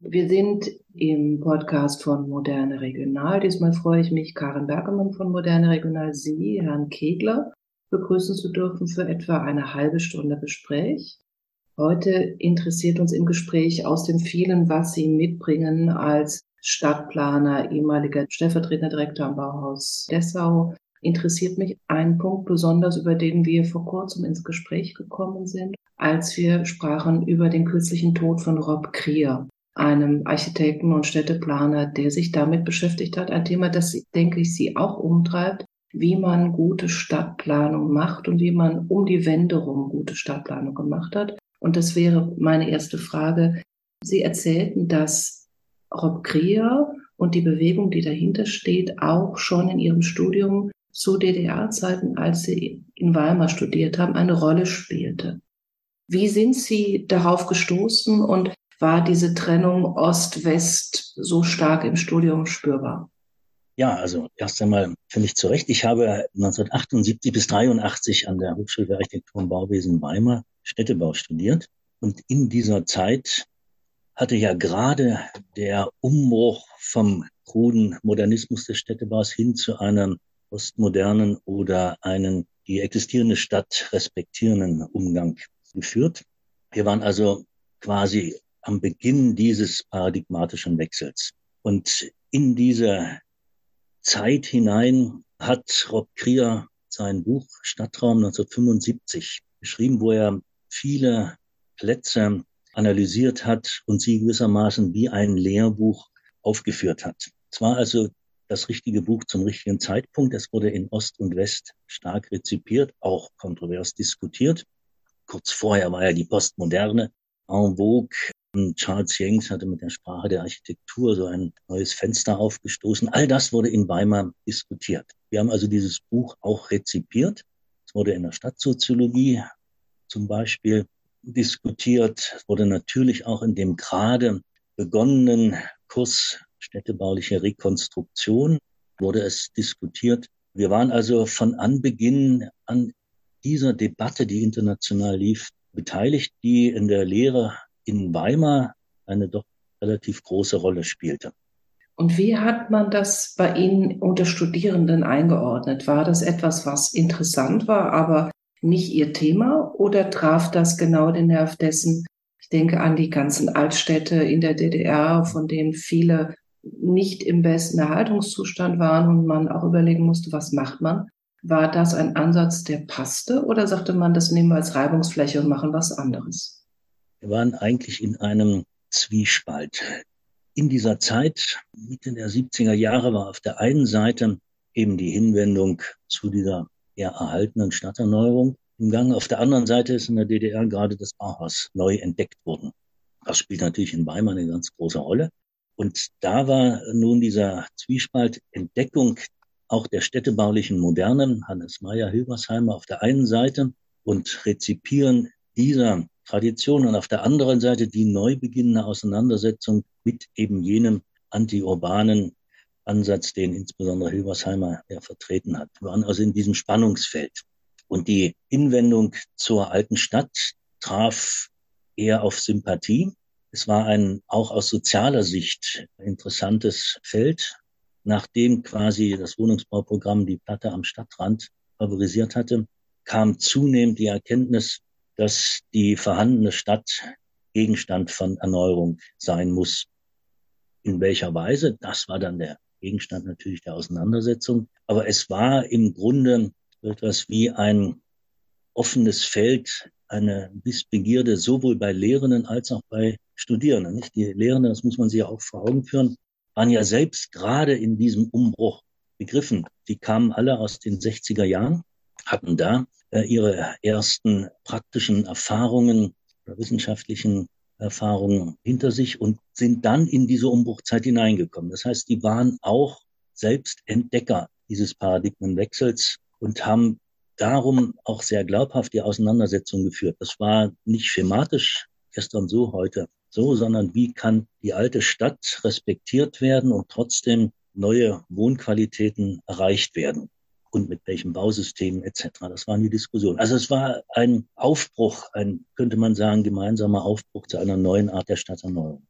Wir sind im Podcast von Moderne Regional. Diesmal freue ich mich, Karin Bergemann von Moderne Regional, Sie, Herrn Kegler, begrüßen zu dürfen für etwa eine halbe Stunde Gespräch. Heute interessiert uns im Gespräch aus dem vielen, was Sie mitbringen als Stadtplaner, ehemaliger stellvertretender Direktor am Bauhaus Dessau, interessiert mich ein Punkt besonders, über den wir vor kurzem ins Gespräch gekommen sind, als wir sprachen über den kürzlichen Tod von Rob Krier einem Architekten und Städteplaner, der sich damit beschäftigt hat. Ein Thema, das, denke ich, Sie auch umtreibt, wie man gute Stadtplanung macht und wie man um die Wende rum gute Stadtplanung gemacht hat. Und das wäre meine erste Frage. Sie erzählten, dass Rob Krier und die Bewegung, die dahinter steht, auch schon in Ihrem Studium zu DDR-Zeiten, als Sie in Weimar studiert haben, eine Rolle spielte. Wie sind Sie darauf gestoßen und war diese Trennung Ost-West so stark im Studium spürbar? Ja, also erst einmal ich zu Recht. Ich habe 1978 bis 83 an der Hochschule für Architektur und Bauwesen Weimar Städtebau studiert. Und in dieser Zeit hatte ja gerade der Umbruch vom kruden Modernismus des Städtebaus hin zu einem postmodernen oder einen die existierende Stadt respektierenden Umgang geführt. Wir waren also quasi am Beginn dieses paradigmatischen Wechsels. Und in diese Zeit hinein hat Rob Krier sein Buch Stadtraum 1975 geschrieben, wo er viele Plätze analysiert hat und sie gewissermaßen wie ein Lehrbuch aufgeführt hat. Es war also das richtige Buch zum richtigen Zeitpunkt. Es wurde in Ost und West stark rezipiert, auch kontrovers diskutiert. Kurz vorher war ja die Postmoderne en vogue. Charles Jenks hatte mit der Sprache der Architektur so ein neues Fenster aufgestoßen. All das wurde in Weimar diskutiert. Wir haben also dieses Buch auch rezipiert. Es wurde in der Stadtsoziologie zum Beispiel diskutiert. Es wurde natürlich auch in dem gerade begonnenen Kurs städtebauliche Rekonstruktion wurde es diskutiert. Wir waren also von Anbeginn an dieser Debatte, die international lief, beteiligt, die in der Lehre in Weimar eine doch relativ große Rolle spielte. Und wie hat man das bei Ihnen unter Studierenden eingeordnet? War das etwas, was interessant war, aber nicht Ihr Thema? Oder traf das genau den Nerv dessen? Ich denke an die ganzen Altstädte in der DDR, von denen viele nicht im besten Erhaltungszustand waren und man auch überlegen musste, was macht man? War das ein Ansatz, der passte? Oder sagte man, das nehmen wir als Reibungsfläche und machen was anderes? Wir waren eigentlich in einem Zwiespalt. In dieser Zeit, Mitte der 70er Jahre, war auf der einen Seite eben die Hinwendung zu dieser eher erhaltenen Stadterneuerung im Gang. Auf der anderen Seite ist in der DDR gerade das Bauhaus neu entdeckt worden. Das spielt natürlich in Weimar eine ganz große Rolle. Und da war nun dieser Zwiespalt Entdeckung auch der städtebaulichen Moderne, Hannes Meyer Hilbersheimer auf der einen Seite und Rezipieren dieser Tradition und auf der anderen Seite die neu beginnende Auseinandersetzung mit eben jenem antiurbanen Ansatz, den insbesondere Hilbersheimer ja vertreten hat. Wir waren also in diesem Spannungsfeld. Und die Hinwendung zur alten Stadt traf eher auf Sympathie. Es war ein auch aus sozialer Sicht interessantes Feld, nachdem quasi das Wohnungsbauprogramm die Platte am Stadtrand favorisiert hatte, kam zunehmend die Erkenntnis, dass die vorhandene Stadt Gegenstand von Erneuerung sein muss. In welcher Weise? Das war dann der Gegenstand natürlich der Auseinandersetzung. Aber es war im Grunde etwas wie ein offenes Feld, eine Wissbegierde sowohl bei Lehrenden als auch bei Studierenden. Nicht? Die Lehrenden, das muss man sich auch vor Augen führen, waren ja selbst gerade in diesem Umbruch begriffen. Die kamen alle aus den 60er Jahren, hatten da äh, ihre ersten praktischen Erfahrungen oder wissenschaftlichen Erfahrungen hinter sich und sind dann in diese Umbruchzeit hineingekommen. Das heißt, die waren auch selbst Entdecker dieses Paradigmenwechsels und haben darum auch sehr glaubhaft die Auseinandersetzung geführt. Das war nicht schematisch, gestern so, heute so, sondern wie kann die alte Stadt respektiert werden und trotzdem neue Wohnqualitäten erreicht werden und mit welchem Bausystem etc. Das waren die Diskussionen. Also es war ein Aufbruch, ein, könnte man sagen, gemeinsamer Aufbruch zu einer neuen Art der Stadterneuerung.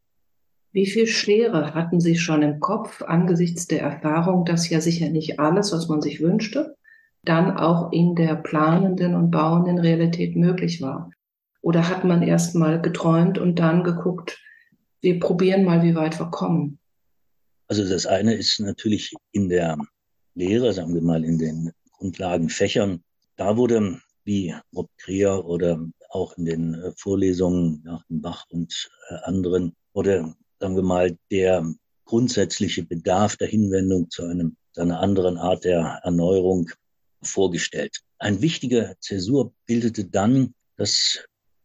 Wie viel Schere hatten Sie schon im Kopf angesichts der Erfahrung, dass ja sicher nicht alles, was man sich wünschte, dann auch in der planenden und bauenden Realität möglich war? Oder hat man erst mal geträumt und dann geguckt, wir probieren mal, wie weit wir kommen? Also das eine ist natürlich in der Lehre, sagen wir mal in den Grundlagenfächern. Da wurde, wie Rob Kreher oder auch in den äh, Vorlesungen nach dem Bach und äh, anderen, wurde, sagen wir mal, der grundsätzliche Bedarf der Hinwendung zu einem, zu einer anderen Art der Erneuerung vorgestellt. Ein wichtiger Zäsur bildete dann das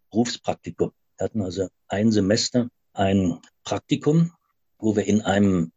Berufspraktikum. Wir hatten also ein Semester ein Praktikum, wo wir in einem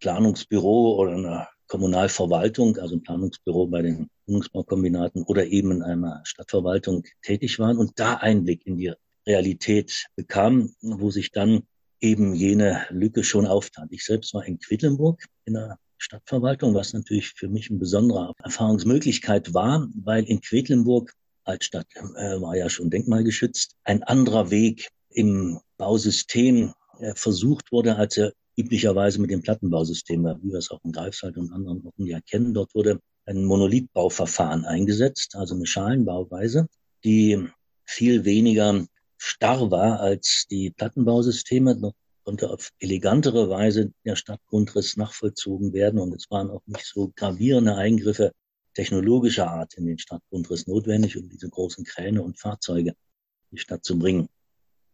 Planungsbüro oder einer Kommunalverwaltung, also ein Planungsbüro bei den Wohnungsbaukombinaten oder eben in einer Stadtverwaltung tätig waren und da Einblick in die Realität bekamen, wo sich dann eben jene Lücke schon auftat. Ich selbst war in Quedlinburg in der Stadtverwaltung, was natürlich für mich eine besondere Erfahrungsmöglichkeit war, weil in Quedlinburg Altstadt äh, war ja schon denkmalgeschützt, ein anderer Weg im Bausystem äh, versucht wurde, als er üblicherweise mit dem Plattenbausystem, wie wir es auch in Greifswald und anderen Orten ja kennen. Dort wurde ein Monolithbauverfahren eingesetzt, also eine Schalenbauweise, die viel weniger starr war als die Plattenbausysteme. Dort konnte auf elegantere Weise der Stadtgrundriss nachvollzogen werden und es waren auch nicht so gravierende Eingriffe technologischer Art in den Stadtgrundriss notwendig, um diese großen Kräne und Fahrzeuge in die Stadt zu bringen.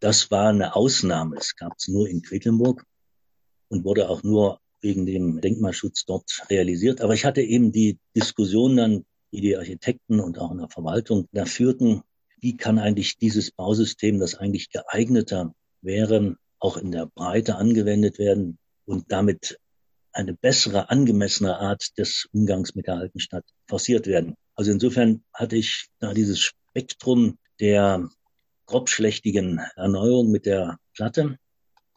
Das war eine Ausnahme. Es gab es nur in Quedlinburg und wurde auch nur wegen dem Denkmalschutz dort realisiert. Aber ich hatte eben die Diskussion dann, die die Architekten und auch in der Verwaltung da führten, wie kann eigentlich dieses Bausystem, das eigentlich geeigneter wäre, auch in der Breite angewendet werden und damit eine bessere, angemessene Art des Umgangs mit der alten Stadt forciert werden. Also insofern hatte ich da dieses Spektrum der grobschlächtigen Erneuerung mit der Platte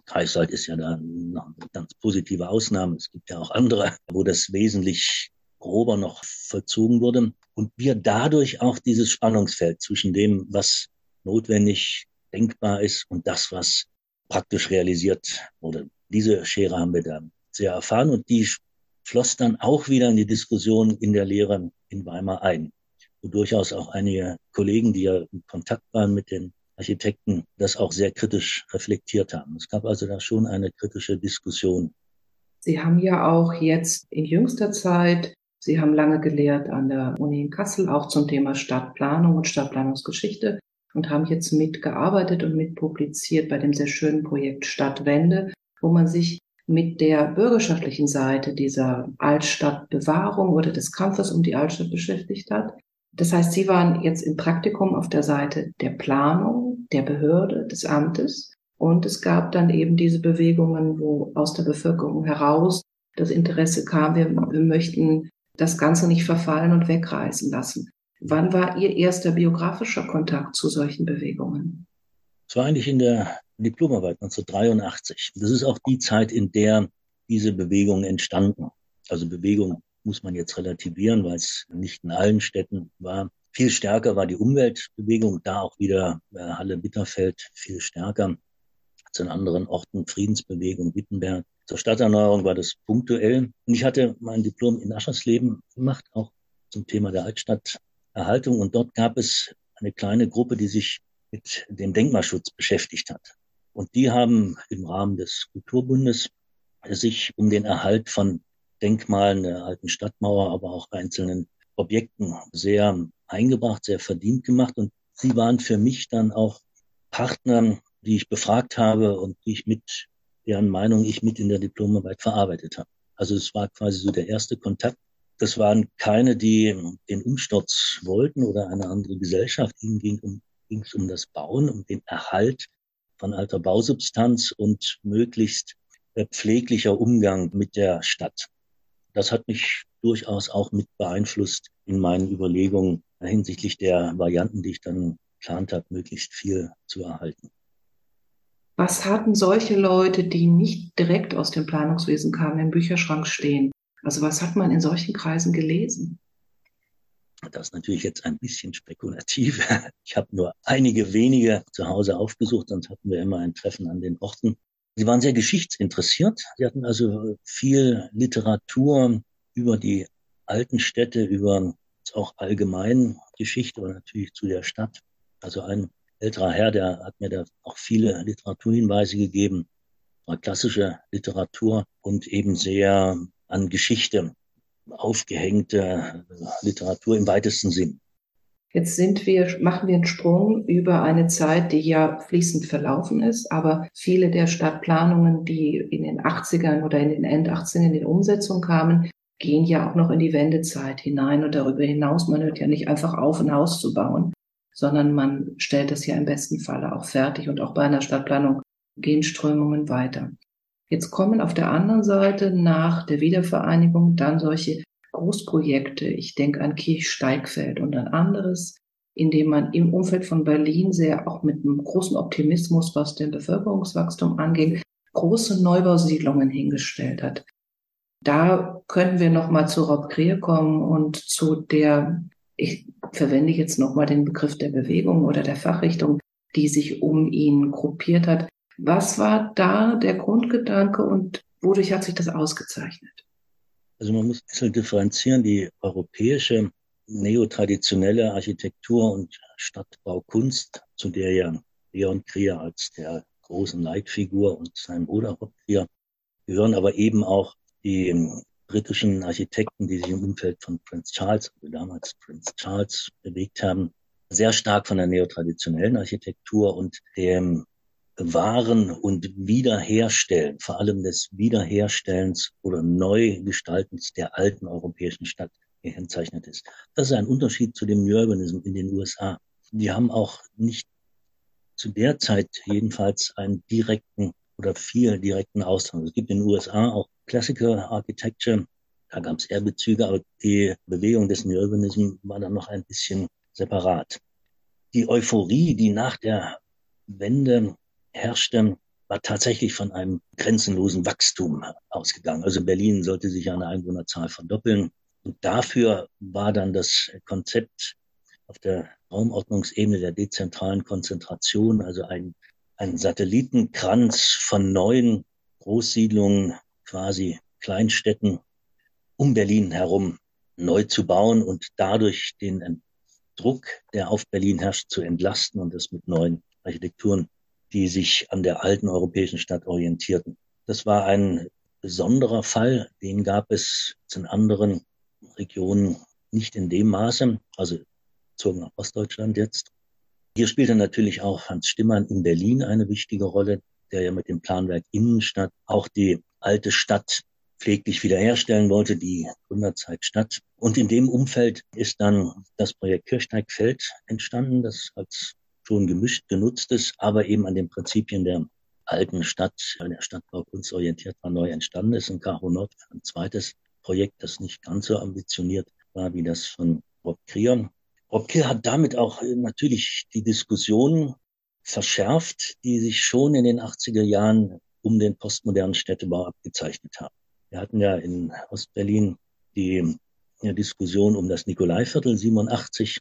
Greifswald ist ja da noch eine ganz positive Ausnahme. Es gibt ja auch andere, wo das wesentlich grober noch vollzogen wurde. Und wir dadurch auch dieses Spannungsfeld zwischen dem, was notwendig denkbar ist und das, was praktisch realisiert wurde. Diese Schere haben wir da sehr erfahren und die floss dann auch wieder in die Diskussion in der Lehre in Weimar ein, wo durchaus auch einige Kollegen, die ja in Kontakt waren mit den Architekten das auch sehr kritisch reflektiert haben. Es gab also da schon eine kritische Diskussion. Sie haben ja auch jetzt in jüngster Zeit, Sie haben lange gelehrt an der Uni in Kassel, auch zum Thema Stadtplanung und Stadtplanungsgeschichte und haben jetzt mitgearbeitet und mitpubliziert bei dem sehr schönen Projekt Stadtwende, wo man sich mit der bürgerschaftlichen Seite dieser Altstadtbewahrung oder des Kampfes um die Altstadt beschäftigt hat. Das heißt, Sie waren jetzt im Praktikum auf der Seite der Planung, der Behörde, des Amtes. Und es gab dann eben diese Bewegungen, wo aus der Bevölkerung heraus das Interesse kam, wir, wir möchten das Ganze nicht verfallen und wegreißen lassen. Wann war Ihr erster biografischer Kontakt zu solchen Bewegungen? Es war eigentlich in der Diplomarbeit 1983. Das ist auch die Zeit, in der diese Bewegungen entstanden. Also Bewegung muss man jetzt relativieren, weil es nicht in allen Städten war. Viel stärker war die Umweltbewegung, da auch wieder äh, Halle-Bitterfeld viel stärker als in anderen Orten, Friedensbewegung, Wittenberg. Zur Stadterneuerung war das punktuell. Und ich hatte mein Diplom in Aschersleben gemacht, auch zum Thema der Altstadterhaltung. Und dort gab es eine kleine Gruppe, die sich mit dem Denkmalschutz beschäftigt hat. Und die haben im Rahmen des Kulturbundes sich um den Erhalt von Denkmalen der alten Stadtmauer, aber auch einzelnen Objekten sehr eingebracht, sehr verdient gemacht. Und sie waren für mich dann auch Partner, die ich befragt habe und die ich mit deren Meinung ich mit in der Diplomarbeit verarbeitet habe. Also es war quasi so der erste Kontakt. Das waren keine, die den Umsturz wollten oder eine andere Gesellschaft. Ihnen ging um, ging es um das Bauen, um den Erhalt von alter Bausubstanz und möglichst pfleglicher Umgang mit der Stadt. Das hat mich durchaus auch mit beeinflusst in meinen Überlegungen hinsichtlich der Varianten, die ich dann geplant habe, möglichst viel zu erhalten. Was hatten solche Leute, die nicht direkt aus dem Planungswesen kamen, im Bücherschrank stehen? Also was hat man in solchen Kreisen gelesen? Das ist natürlich jetzt ein bisschen spekulativ. Ich habe nur einige wenige zu Hause aufgesucht, sonst hatten wir immer ein Treffen an den Orten. Sie waren sehr geschichtsinteressiert. Sie hatten also viel Literatur über die alten Städte, über auch allgemein Geschichte und natürlich zu der Stadt. Also ein älterer Herr, der hat mir da auch viele Literaturhinweise gegeben, war klassische Literatur und eben sehr an Geschichte aufgehängte Literatur im weitesten Sinn. Jetzt sind wir, machen wir einen Sprung über eine Zeit, die ja fließend verlaufen ist, aber viele der Stadtplanungen, die in den 80ern oder in den End 80ern in Umsetzung kamen, gehen ja auch noch in die Wendezeit hinein und darüber hinaus. Man hört ja nicht einfach auf, ein Haus zu bauen, sondern man stellt es ja im besten Falle auch fertig und auch bei einer Stadtplanung gehen Strömungen weiter. Jetzt kommen auf der anderen Seite nach der Wiedervereinigung dann solche Großprojekte. Ich denke an Kirchsteigfeld und ein anderes, in dem man im Umfeld von Berlin sehr auch mit einem großen Optimismus, was den Bevölkerungswachstum angeht, große Neubausiedlungen hingestellt hat. Da können wir nochmal zu Rob Krier kommen und zu der, ich verwende jetzt nochmal den Begriff der Bewegung oder der Fachrichtung, die sich um ihn gruppiert hat. Was war da der Grundgedanke und wodurch hat sich das ausgezeichnet? Also man muss ein bisschen differenzieren. Die europäische neotraditionelle Architektur und Stadtbaukunst, zu der ja Leon Krier als der großen Leitfigur und sein Bruder Rob Krier gehören, aber eben auch die britischen Architekten, die sich im Umfeld von Prince Charles, also damals Prince Charles, bewegt haben, sehr stark von der neotraditionellen Architektur und dem Wahren und Wiederherstellen, vor allem des Wiederherstellens oder Neugestaltens der alten europäischen Stadt gekennzeichnet ist. Das ist ein Unterschied zu dem New Urbanism in den USA. Die haben auch nicht zu der Zeit jedenfalls einen direkten oder viel direkten Austausch. Es gibt in den USA auch Classical Architecture, da gab es eher Bezüge, aber die Bewegung des New Urbanism war dann noch ein bisschen separat. Die Euphorie, die nach der Wende herrschte, war tatsächlich von einem grenzenlosen Wachstum ausgegangen. Also Berlin sollte sich eine Einwohnerzahl verdoppeln. Und dafür war dann das Konzept auf der Raumordnungsebene der dezentralen Konzentration, also ein, ein Satellitenkranz von neuen Großsiedlungen, quasi Kleinstädten um Berlin herum neu zu bauen und dadurch den Druck, der auf Berlin herrscht, zu entlasten und das mit neuen Architekturen die sich an der alten europäischen Stadt orientierten. Das war ein besonderer Fall, den gab es in anderen Regionen nicht in dem Maße, also bezogen auf Ostdeutschland jetzt. Hier spielte natürlich auch Hans Stimmann in Berlin eine wichtige Rolle, der ja mit dem Planwerk Innenstadt auch die alte Stadt pfleglich wiederherstellen wollte, die Gründerzeit Stadt. Und in dem Umfeld ist dann das Projekt Kirchsteigfeld entstanden, das als schon gemischt genutztes, aber eben an den Prinzipien der alten Stadt, der Stadtbaukunst orientiert war, neu entstanden ist. In Karo Nord ein zweites Projekt, das nicht ganz so ambitioniert war wie das von Rob Krier. Rob Krier hat damit auch natürlich die Diskussion verschärft, die sich schon in den 80er Jahren um den postmodernen Städtebau abgezeichnet haben. Wir hatten ja in Ostberlin die Diskussion um das Nikolaiviertel 87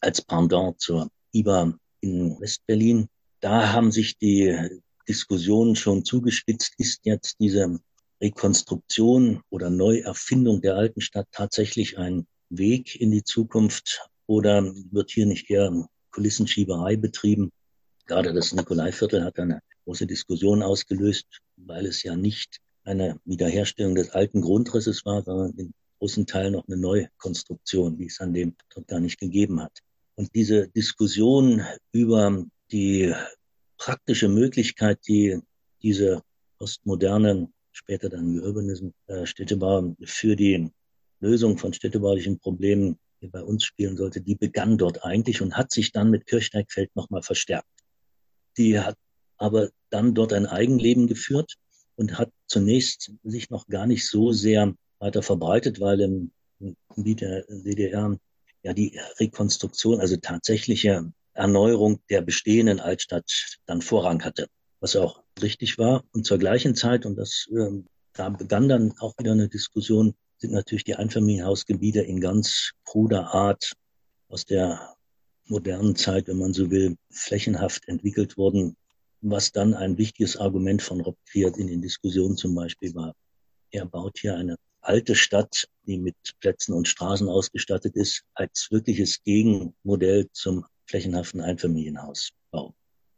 als Pendant zur IBA in Westberlin. Da haben sich die Diskussionen schon zugespitzt. Ist jetzt diese Rekonstruktion oder Neuerfindung der alten Stadt tatsächlich ein Weg in die Zukunft oder wird hier nicht eher Kulissenschieberei betrieben? Gerade das Nikolaiviertel hat eine große Diskussion ausgelöst, weil es ja nicht eine Wiederherstellung des alten Grundrisses war, sondern in großen Teilen noch eine Neukonstruktion, die es an dem dort gar nicht gegeben hat. Und diese Diskussion über die praktische Möglichkeit, die diese postmodernen, später dann Urbanism, äh, Städtebau für die Lösung von städtebaulichen Problemen die bei uns spielen sollte, die begann dort eigentlich und hat sich dann mit Kirchsteigfeld nochmal verstärkt. Die hat aber dann dort ein Eigenleben geführt und hat zunächst sich noch gar nicht so sehr weiter verbreitet, weil im Gebiet der DDR ja die Rekonstruktion, also tatsächliche Erneuerung der bestehenden Altstadt dann Vorrang hatte, was auch richtig war. Und zur gleichen Zeit, und das äh, da begann dann auch wieder eine Diskussion, sind natürlich die Einfamilienhausgebiete in ganz kruder Art aus der modernen Zeit, wenn man so will, flächenhaft entwickelt worden. was dann ein wichtiges Argument von Rob Kriert in den Diskussionen zum Beispiel war. Er baut hier eine alte Stadt, die mit Plätzen und Straßen ausgestattet ist, als wirkliches Gegenmodell zum flächenhaften Einfamilienhausbau.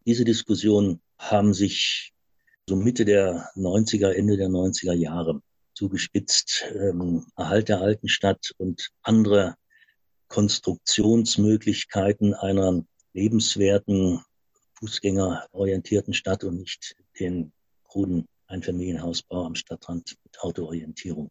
Diese Diskussionen haben sich so Mitte der 90er, Ende der 90er Jahre zugespitzt. Ähm, Erhalt der alten Stadt und andere Konstruktionsmöglichkeiten einer lebenswerten, fußgängerorientierten Stadt und nicht den kruden Einfamilienhausbau am Stadtrand mit Autoorientierung.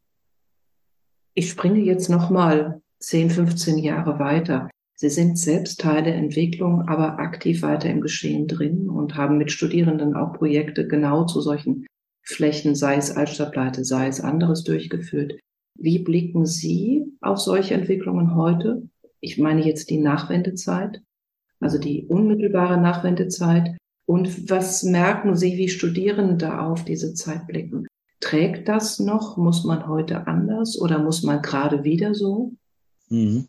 Ich springe jetzt nochmal 10, 15 Jahre weiter. Sie sind selbst Teil der Entwicklung, aber aktiv weiter im Geschehen drin und haben mit Studierenden auch Projekte genau zu solchen Flächen, sei es Altstadtpleite, sei es anderes durchgeführt. Wie blicken Sie auf solche Entwicklungen heute? Ich meine jetzt die Nachwendezeit, also die unmittelbare Nachwendezeit. Und was merken Sie, wie Studierende auf diese Zeit blicken? Trägt das noch? Muss man heute anders oder muss man gerade wieder so? Mhm.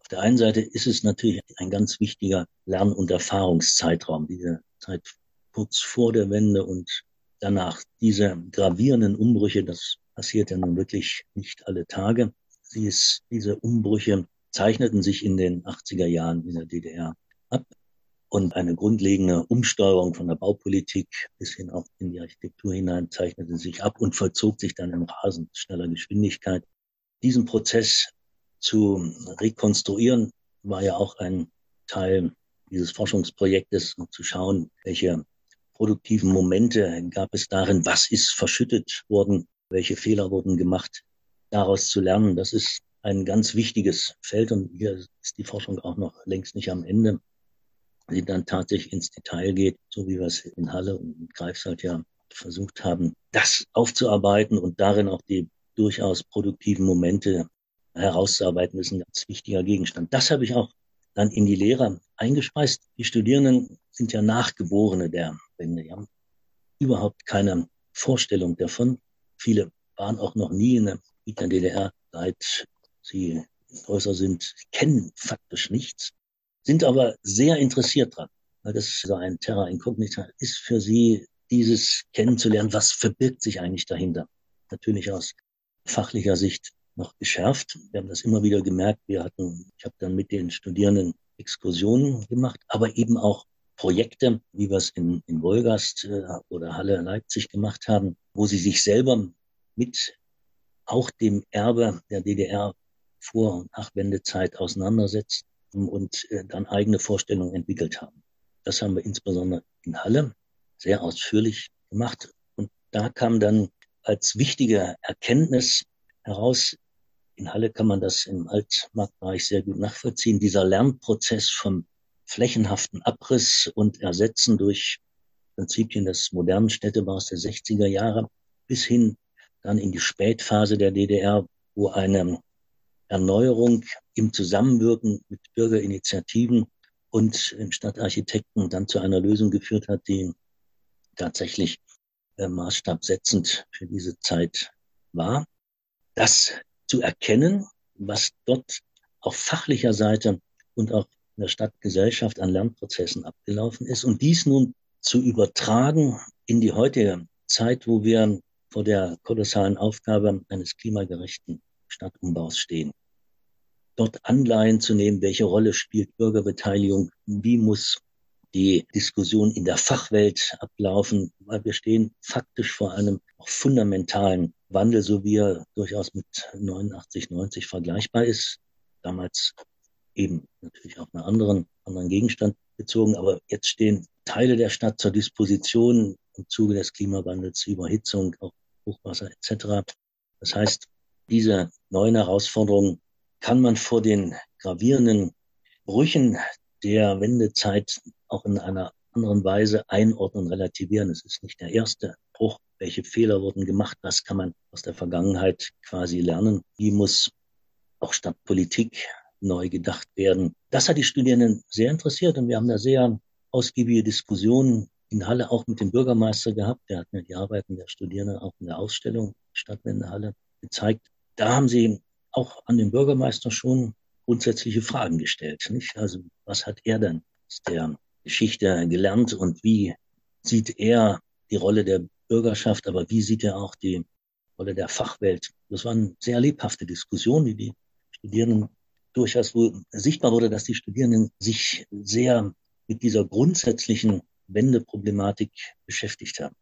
Auf der einen Seite ist es natürlich ein ganz wichtiger Lern- und Erfahrungszeitraum, diese Zeit kurz vor der Wende und danach. Diese gravierenden Umbrüche, das passiert ja nun wirklich nicht alle Tage. Sie ist, diese Umbrüche zeichneten sich in den 80er Jahren in der DDR ab und eine grundlegende Umsteuerung von der Baupolitik bis hin auch in die Architektur hinein zeichnete sich ab und vollzog sich dann in rasend schneller Geschwindigkeit. Diesen Prozess zu rekonstruieren war ja auch ein Teil dieses Forschungsprojektes, um zu schauen, welche produktiven Momente gab es darin, was ist verschüttet worden, welche Fehler wurden gemacht, daraus zu lernen. Das ist ein ganz wichtiges Feld und hier ist die Forschung auch noch längst nicht am Ende sie dann tatsächlich ins Detail geht, so wie wir es in Halle und in Greifswald ja versucht haben, das aufzuarbeiten und darin auch die durchaus produktiven Momente herauszuarbeiten, ist ein ganz wichtiger Gegenstand. Das habe ich auch dann in die Lehre eingespeist. Die Studierenden sind ja Nachgeborene der Wende, die haben überhaupt keine Vorstellung davon. Viele waren auch noch nie in der DDR, seit sie größer sind, kennen faktisch nichts sind aber sehr interessiert dran, weil das so ein Terra Incognita ist für sie, dieses kennenzulernen, was verbirgt sich eigentlich dahinter. Natürlich aus fachlicher Sicht noch geschärft. Wir haben das immer wieder gemerkt. Wir hatten, ich habe dann mit den Studierenden Exkursionen gemacht, aber eben auch Projekte, wie wir es in, in Wolgast äh, oder Halle Leipzig gemacht haben, wo sie sich selber mit auch dem Erbe der DDR vor und nach Wendezeit auseinandersetzen und äh, dann eigene Vorstellungen entwickelt haben. Das haben wir insbesondere in Halle sehr ausführlich gemacht. Und da kam dann als wichtige Erkenntnis heraus, in Halle kann man das im Altmarktbereich sehr gut nachvollziehen, dieser Lernprozess vom flächenhaften Abriss und Ersetzen durch Prinzipien des modernen Städtebaus der 60er Jahre bis hin dann in die Spätphase der DDR, wo eine Erneuerung im Zusammenwirken mit Bürgerinitiativen und Stadtarchitekten dann zu einer Lösung geführt hat, die tatsächlich äh, maßstabsetzend für diese Zeit war. Das zu erkennen, was dort auf fachlicher Seite und auch in der Stadtgesellschaft an Lernprozessen abgelaufen ist und dies nun zu übertragen in die heutige Zeit, wo wir vor der kolossalen Aufgabe eines klimagerechten Stadtumbaus stehen. Dort Anleihen zu nehmen, welche Rolle spielt Bürgerbeteiligung, wie muss die Diskussion in der Fachwelt ablaufen, weil wir stehen faktisch vor einem auch fundamentalen Wandel, so wie er durchaus mit 89, 90 vergleichbar ist. Damals eben natürlich auf einen anderen, anderen Gegenstand bezogen, aber jetzt stehen Teile der Stadt zur Disposition im Zuge des Klimawandels, Überhitzung, auch Hochwasser etc. Das heißt, diese neuen Herausforderungen kann man vor den gravierenden Brüchen der Wendezeit auch in einer anderen Weise einordnen, relativieren. Es ist nicht der erste Bruch. Welche Fehler wurden gemacht? Was kann man aus der Vergangenheit quasi lernen? Wie muss auch Stadtpolitik neu gedacht werden? Das hat die Studierenden sehr interessiert und wir haben da sehr ausgiebige Diskussionen in Halle auch mit dem Bürgermeister gehabt. Der hat mir die Arbeiten der Studierenden auch in der Ausstellung Stadtwendehalle gezeigt da haben sie auch an den Bürgermeister schon grundsätzliche Fragen gestellt. Nicht? Also was hat er denn aus der Geschichte gelernt und wie sieht er die Rolle der Bürgerschaft, aber wie sieht er auch die Rolle der Fachwelt? Das waren sehr lebhafte Diskussionen, die die Studierenden durchaus wo sichtbar wurde, dass die Studierenden sich sehr mit dieser grundsätzlichen Wendeproblematik beschäftigt haben.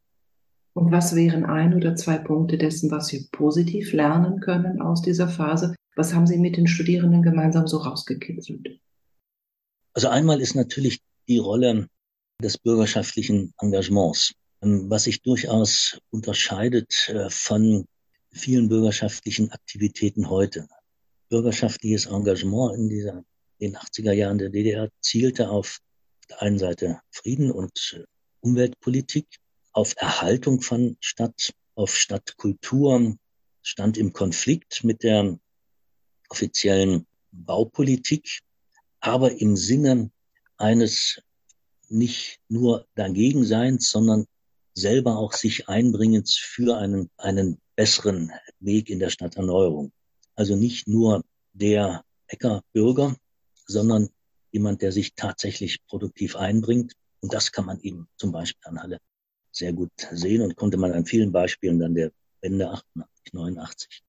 Und was wären ein oder zwei Punkte dessen, was Sie positiv lernen können aus dieser Phase? Was haben Sie mit den Studierenden gemeinsam so rausgekitzelt? Also einmal ist natürlich die Rolle des bürgerschaftlichen Engagements, ähm, was sich durchaus unterscheidet äh, von vielen bürgerschaftlichen Aktivitäten heute. Bürgerschaftliches Engagement in dieser, den 80er Jahren der DDR zielte auf der einen Seite Frieden und äh, Umweltpolitik, auf Erhaltung von Stadt, auf Stadtkultur, stand im Konflikt mit der offiziellen Baupolitik, aber im Sinne eines nicht nur dagegen Seins, sondern selber auch sich einbringens für einen, einen besseren Weg in der Stadterneuerung. Also nicht nur der Bäckerbürger, sondern jemand, der sich tatsächlich produktiv einbringt. Und das kann man eben zum Beispiel an Halle sehr gut sehen und konnte man an vielen Beispielen dann der Wende 88, 89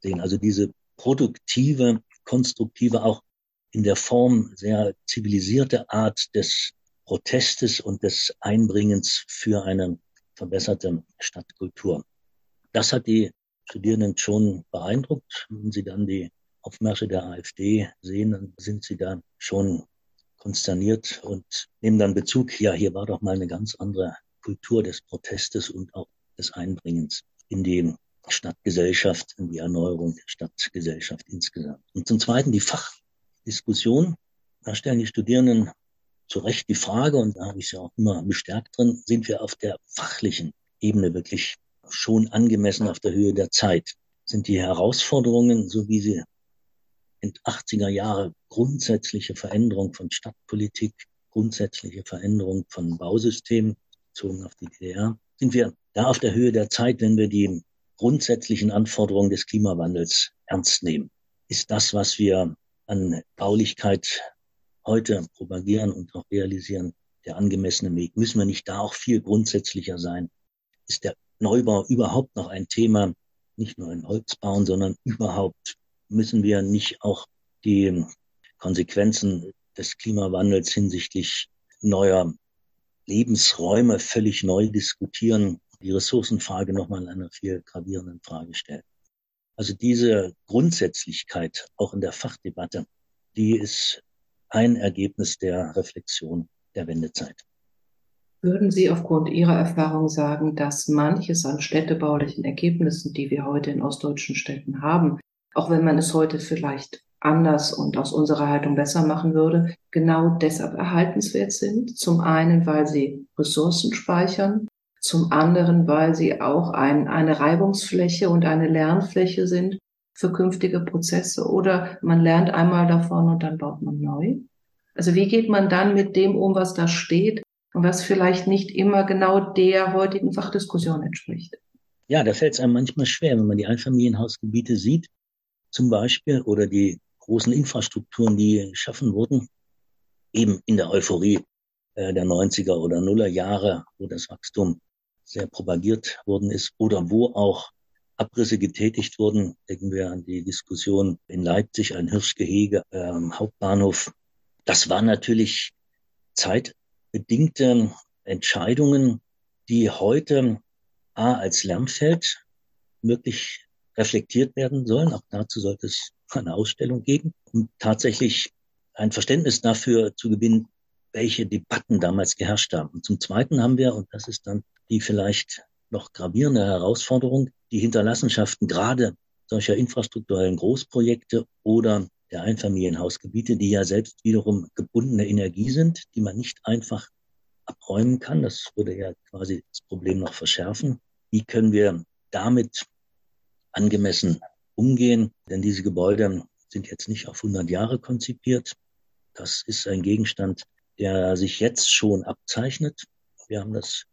sehen. Also diese produktive, konstruktive, auch in der Form sehr zivilisierte Art des Protestes und des Einbringens für eine verbesserte Stadtkultur. Das hat die Studierenden schon beeindruckt. Wenn sie dann die Aufmärsche der AfD sehen, dann sind sie da schon konsterniert und nehmen dann Bezug, ja, hier war doch mal eine ganz andere Kultur des Protestes und auch des Einbringens in die Stadtgesellschaft, in die Erneuerung der Stadtgesellschaft insgesamt. Und zum Zweiten die Fachdiskussion. Da stellen die Studierenden zu Recht die Frage, und da habe ich sie auch immer bestärkt drin, sind wir auf der fachlichen Ebene wirklich schon angemessen auf der Höhe der Zeit? Sind die Herausforderungen, so wie sie in 80er Jahre grundsätzliche Veränderung von Stadtpolitik, grundsätzliche Veränderung von Bausystemen, bezogen auf die DDR, sind wir da auf der Höhe der Zeit, wenn wir die grundsätzlichen Anforderungen des Klimawandels ernst nehmen. Ist das, was wir an Baulichkeit heute propagieren und auch realisieren, der angemessene Weg? Müssen wir nicht da auch viel grundsätzlicher sein? Ist der Neubau überhaupt noch ein Thema, nicht nur in Holzbauen, sondern überhaupt müssen wir nicht auch die Konsequenzen des Klimawandels hinsichtlich neuer Lebensräume völlig neu diskutieren, die Ressourcenfrage nochmal in einer viel gravierenden Frage stellen. Also diese Grundsätzlichkeit auch in der Fachdebatte, die ist ein Ergebnis der Reflexion der Wendezeit. Würden Sie aufgrund Ihrer Erfahrung sagen, dass manches an städtebaulichen Ergebnissen, die wir heute in ostdeutschen Städten haben, auch wenn man es heute vielleicht anders und aus unserer Haltung besser machen würde, genau deshalb erhaltenswert sind. Zum einen, weil sie Ressourcen speichern, zum anderen, weil sie auch ein, eine Reibungsfläche und eine Lernfläche sind für künftige Prozesse oder man lernt einmal davon und dann baut man neu. Also wie geht man dann mit dem um, was da steht was vielleicht nicht immer genau der heutigen Fachdiskussion entspricht? Ja, da fällt es einem manchmal schwer, wenn man die Einfamilienhausgebiete sieht, zum Beispiel, oder die großen Infrastrukturen, die geschaffen wurden, eben in der Euphorie äh, der 90er oder Nuller Jahre, wo das Wachstum sehr propagiert worden ist oder wo auch Abrisse getätigt wurden. Denken wir an die Diskussion in Leipzig, ein Hirschgehege ähm, Hauptbahnhof. Das waren natürlich zeitbedingte Entscheidungen, die heute A als Lernfeld möglich reflektiert werden sollen. Auch dazu sollte es eine Ausstellung geben, um tatsächlich ein Verständnis dafür zu gewinnen, welche Debatten damals geherrscht haben. Und zum Zweiten haben wir, und das ist dann die vielleicht noch gravierende Herausforderung, die Hinterlassenschaften gerade solcher infrastrukturellen Großprojekte oder der Einfamilienhausgebiete, die ja selbst wiederum gebundene Energie sind, die man nicht einfach abräumen kann. Das würde ja quasi das Problem noch verschärfen. Wie können wir damit angemessen umgehen, denn diese Gebäude sind jetzt nicht auf 100 Jahre konzipiert. Das ist ein Gegenstand, der sich jetzt schon abzeichnet. Wir haben das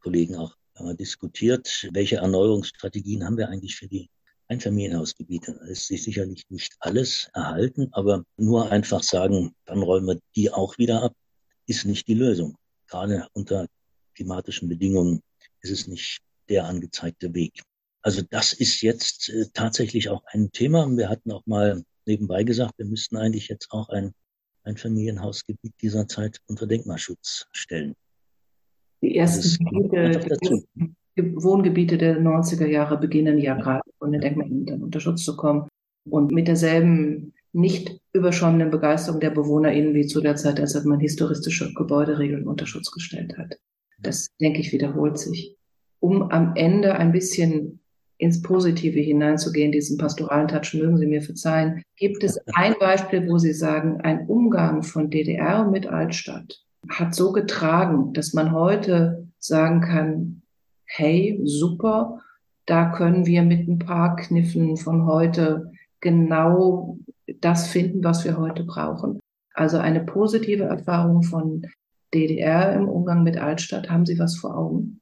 Kollegen auch diskutiert, welche Erneuerungsstrategien haben wir eigentlich für die Einfamilienhausgebiete. Da ist sich sicherlich nicht alles erhalten, aber nur einfach sagen, dann räumen wir die auch wieder ab, ist nicht die Lösung. Gerade unter klimatischen Bedingungen ist es nicht der angezeigte Weg. Also das ist jetzt äh, tatsächlich auch ein Thema. Wir hatten auch mal nebenbei gesagt, wir müssten eigentlich jetzt auch ein, ein Familienhausgebiet dieser Zeit unter Denkmalschutz stellen. Die ersten Gebiete, Wohngebiete der 90er Jahre beginnen ja gerade von den Denkmalämtern unter Schutz zu kommen. Und mit derselben nicht überschäumenden Begeisterung der BewohnerInnen wie zu der Zeit, als man historistische Gebäuderegeln unter Schutz gestellt hat. Das, denke ich, wiederholt sich. Um am Ende ein bisschen ins Positive hineinzugehen, diesen pastoralen Touch, mögen Sie mir verzeihen, gibt es ein Beispiel, wo Sie sagen, ein Umgang von DDR mit Altstadt hat so getragen, dass man heute sagen kann, hey, super, da können wir mit ein paar Kniffen von heute genau das finden, was wir heute brauchen. Also eine positive Erfahrung von DDR im Umgang mit Altstadt. Haben Sie was vor Augen?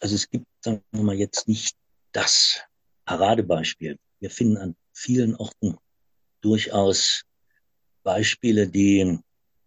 Also es gibt, sagen wir mal, jetzt nicht das Paradebeispiel. Wir finden an vielen Orten durchaus Beispiele, die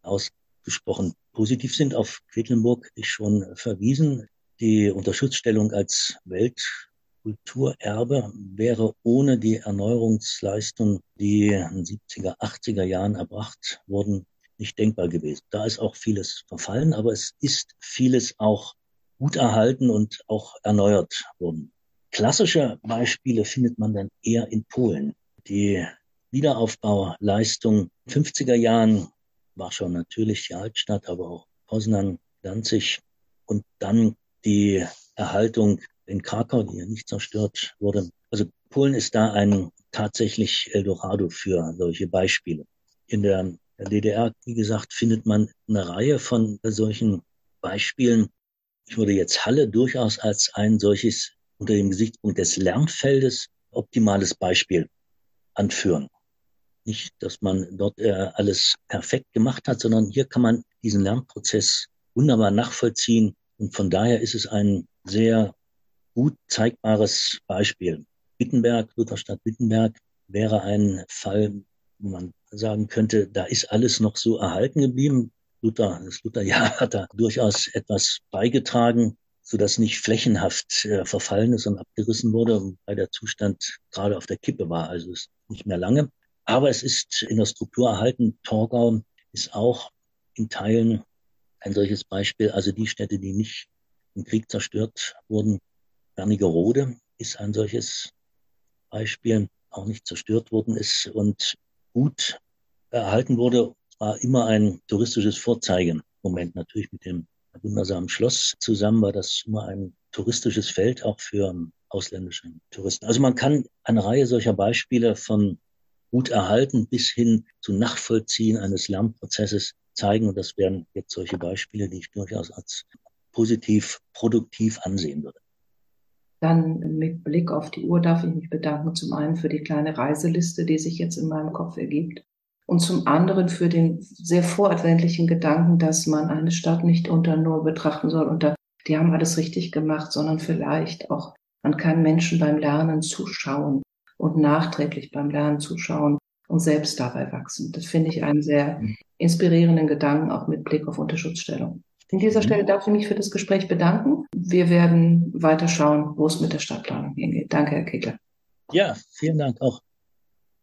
ausgesprochen positiv sind. Auf Quedlinburg ist schon verwiesen. Die Unterschutzstellung als Weltkulturerbe wäre ohne die Erneuerungsleistung, die in den 70er, 80er Jahren erbracht wurden, nicht denkbar gewesen. Da ist auch vieles verfallen, aber es ist vieles auch gut erhalten und auch erneuert worden. Klassische Beispiele findet man dann eher in Polen. Die Wiederaufbauleistung 50er Jahren war schon natürlich die Altstadt, aber auch Poznan, Danzig und dann die Erhaltung in Krakau, die ja nicht zerstört wurde. Also Polen ist da ein tatsächlich Eldorado für solche Beispiele. In der DDR, wie gesagt, findet man eine Reihe von solchen Beispielen. Ich würde jetzt Halle durchaus als ein solches unter dem Gesichtspunkt des Lernfeldes optimales Beispiel anführen. Nicht, dass man dort äh, alles perfekt gemacht hat, sondern hier kann man diesen Lernprozess wunderbar nachvollziehen. Und von daher ist es ein sehr gut zeigbares Beispiel. Wittenberg, Lutherstadt Wittenberg, wäre ein Fall, wo man sagen könnte, da ist alles noch so erhalten geblieben. Luther, das Lutherjahr hat da durchaus etwas beigetragen so dass nicht flächenhaft äh, verfallen ist und abgerissen wurde, weil der Zustand gerade auf der Kippe war, also ist nicht mehr lange. Aber es ist in der Struktur erhalten. Torgau ist auch in Teilen ein solches Beispiel. Also die Städte, die nicht im Krieg zerstört wurden. Wernigerode ist ein solches Beispiel, auch nicht zerstört worden ist und gut erhalten wurde, war immer ein touristisches Vorzeigemoment, natürlich mit dem wundersamen Schloss zusammen war das immer ein touristisches Feld auch für ausländische Touristen. Also man kann eine Reihe solcher Beispiele von gut erhalten bis hin zu Nachvollziehen eines Lernprozesses zeigen. Und das wären jetzt solche Beispiele, die ich durchaus als positiv, produktiv ansehen würde. Dann mit Blick auf die Uhr darf ich mich bedanken, zum einen für die kleine Reiseliste, die sich jetzt in meinem Kopf ergibt und zum anderen für den sehr voradventlichen Gedanken, dass man eine Stadt nicht unter nur betrachten soll, unter die haben alles richtig gemacht, sondern vielleicht auch, man kann Menschen beim Lernen zuschauen und nachträglich beim Lernen zuschauen und selbst dabei wachsen. Das finde ich einen sehr inspirierenden Gedanken, auch mit Blick auf Unterschutzstellung. In dieser. Stelle darf ich mich für das Gespräch bedanken. Wir werden weiter schauen, wo es mit der Stadtplanung hingeht. Danke, Herr Kegler. Ja, vielen Dank auch.